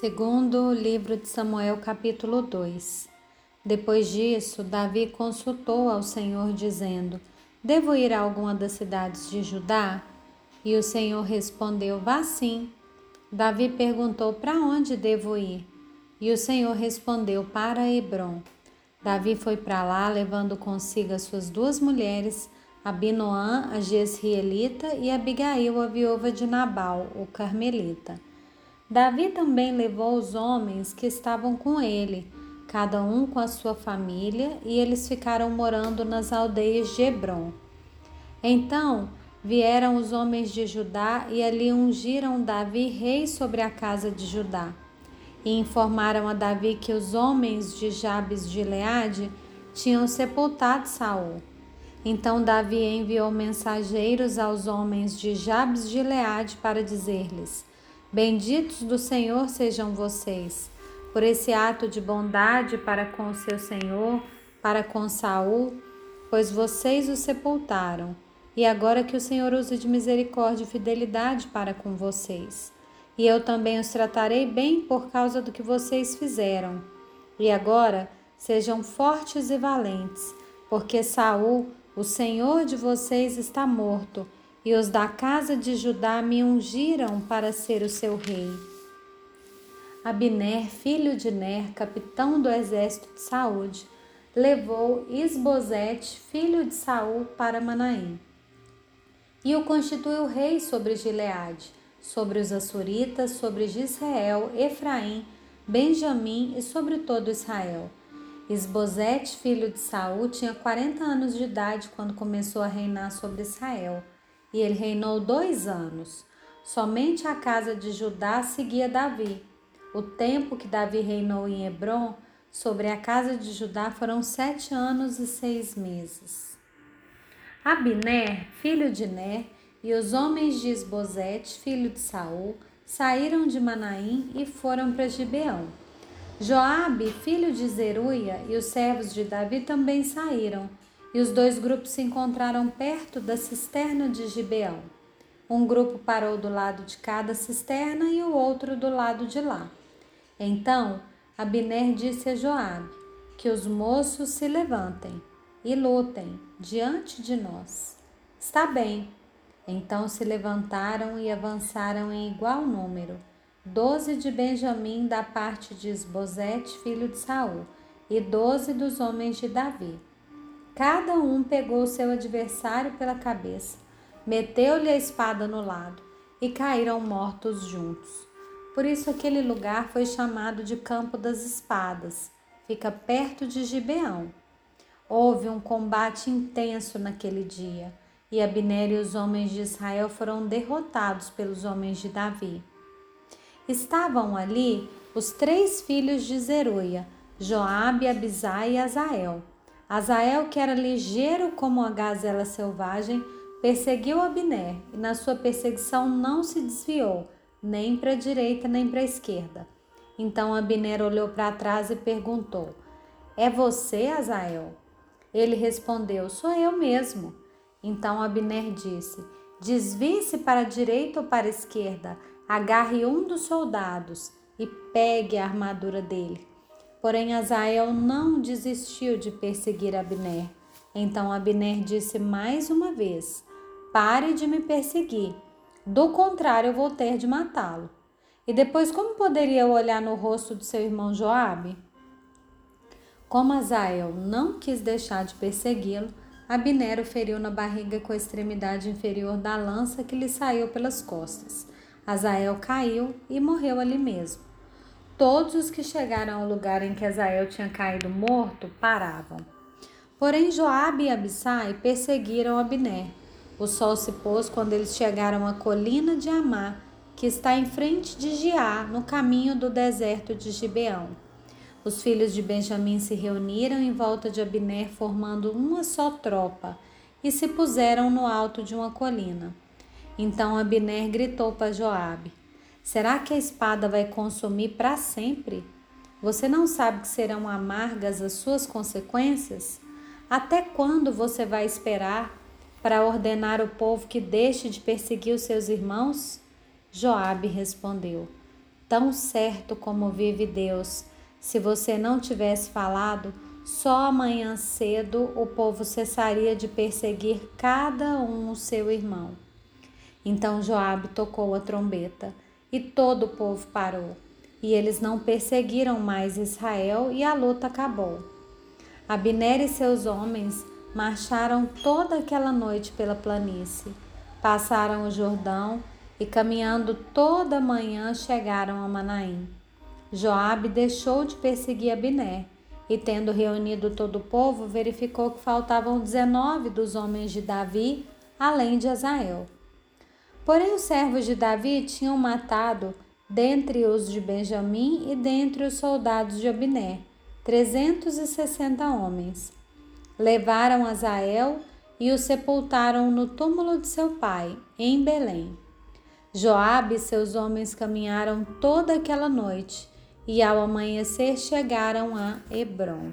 Segundo livro de Samuel, capítulo 2. Depois disso, Davi consultou ao Senhor, dizendo: Devo ir a alguma das cidades de Judá? E o Senhor respondeu: Vá sim. Davi perguntou: Para onde devo ir? E o Senhor respondeu: Para Hebron. Davi foi para lá, levando consigo as suas duas mulheres, Abinoã, a Jezreelita, e Abigail, a viúva de Nabal, o carmelita. Davi também levou os homens que estavam com ele, cada um com a sua família, e eles ficaram morando nas aldeias de Hebron. Então vieram os homens de Judá e ali ungiram Davi rei sobre a casa de Judá. E informaram a Davi que os homens de Jabes de Leade tinham sepultado Saul. Então Davi enviou mensageiros aos homens de Jabes de Leade para dizer-lhes: Benditos do Senhor sejam vocês, por esse ato de bondade para com o seu Senhor, para com Saul, pois vocês o sepultaram. E agora que o Senhor use de misericórdia e fidelidade para com vocês. E eu também os tratarei bem por causa do que vocês fizeram. E agora sejam fortes e valentes, porque Saul, o Senhor de vocês, está morto e os da casa de Judá me ungiram para ser o seu rei. Abner, filho de Ner, capitão do exército de Saúde, levou Isbosete, filho de Saul, para Manaim. E o constituiu rei sobre Gileade, sobre os Assuritas, sobre Israel, Efraim, Benjamim e sobre todo Israel. Isbosete, filho de Saul, tinha quarenta anos de idade quando começou a reinar sobre Israel e ele reinou dois anos. Somente a casa de Judá seguia Davi. O tempo que Davi reinou em Hebron sobre a casa de Judá foram sete anos e seis meses. Abiné, filho de Ner, e os homens de Esbozete, filho de Saul, saíram de Manaim e foram para Gibeão. Joabe, filho de Zeruia, e os servos de Davi também saíram e os dois grupos se encontraram perto da cisterna de Gibeão. Um grupo parou do lado de cada cisterna e o outro do lado de lá. Então Abner disse a Joabe que os moços se levantem e lutem diante de nós. Está bem. Então se levantaram e avançaram em igual número, doze de Benjamim da parte de Esbozete, filho de Saul, e doze dos homens de Davi. Cada um pegou seu adversário pela cabeça, meteu-lhe a espada no lado e caíram mortos juntos. Por isso aquele lugar foi chamado de Campo das Espadas, fica perto de Gibeão. Houve um combate intenso naquele dia, e Abner e os homens de Israel foram derrotados pelos homens de Davi. Estavam ali os três filhos de Zeruia, Joabe, Abisai e Azael Azael, que era ligeiro como a gazela selvagem, perseguiu Abner e na sua perseguição não se desviou, nem para a direita nem para a esquerda. Então Abner olhou para trás e perguntou: É você, Azael? Ele respondeu: Sou eu mesmo. Então Abner disse: Desvie-se para a direita ou para a esquerda, agarre um dos soldados e pegue a armadura dele. Porém, Azael não desistiu de perseguir Abner. Então Abner disse mais uma vez: Pare de me perseguir. Do contrário, eu vou ter de matá-lo. E depois, como poderia olhar no rosto do seu irmão Joabe? Como Azael não quis deixar de persegui-lo, Abner o feriu na barriga com a extremidade inferior da lança que lhe saiu pelas costas. Azael caiu e morreu ali mesmo. Todos os que chegaram ao lugar em que Azael tinha caído morto paravam. Porém, Joabe e Abissai perseguiram Abner. O sol se pôs quando eles chegaram à colina de Amá, que está em frente de Giá, no caminho do deserto de Gibeão. Os filhos de Benjamim se reuniram em volta de Abner, formando uma só tropa, e se puseram no alto de uma colina. Então Abner gritou para Joabe: Será que a espada vai consumir para sempre? Você não sabe que serão amargas as suas consequências? Até quando você vai esperar para ordenar o povo que deixe de perseguir os seus irmãos? Joabe respondeu: tão certo como vive Deus, se você não tivesse falado, só amanhã cedo o povo cessaria de perseguir cada um o seu irmão. Então Joabe tocou a trombeta e todo o povo parou. E eles não perseguiram mais Israel e a luta acabou. Abner e seus homens marcharam toda aquela noite pela planície, passaram o Jordão e caminhando toda a manhã chegaram a Manaim. Joabe deixou de perseguir Abner e tendo reunido todo o povo, verificou que faltavam 19 dos homens de Davi, além de Azael. Porém, os servos de Davi tinham matado, dentre os de Benjamim e dentre os soldados de Abiné, trezentos e sessenta homens. Levaram Azael e o sepultaram no túmulo de seu pai, em Belém. Joabe e seus homens caminharam toda aquela noite e ao amanhecer chegaram a Hebron.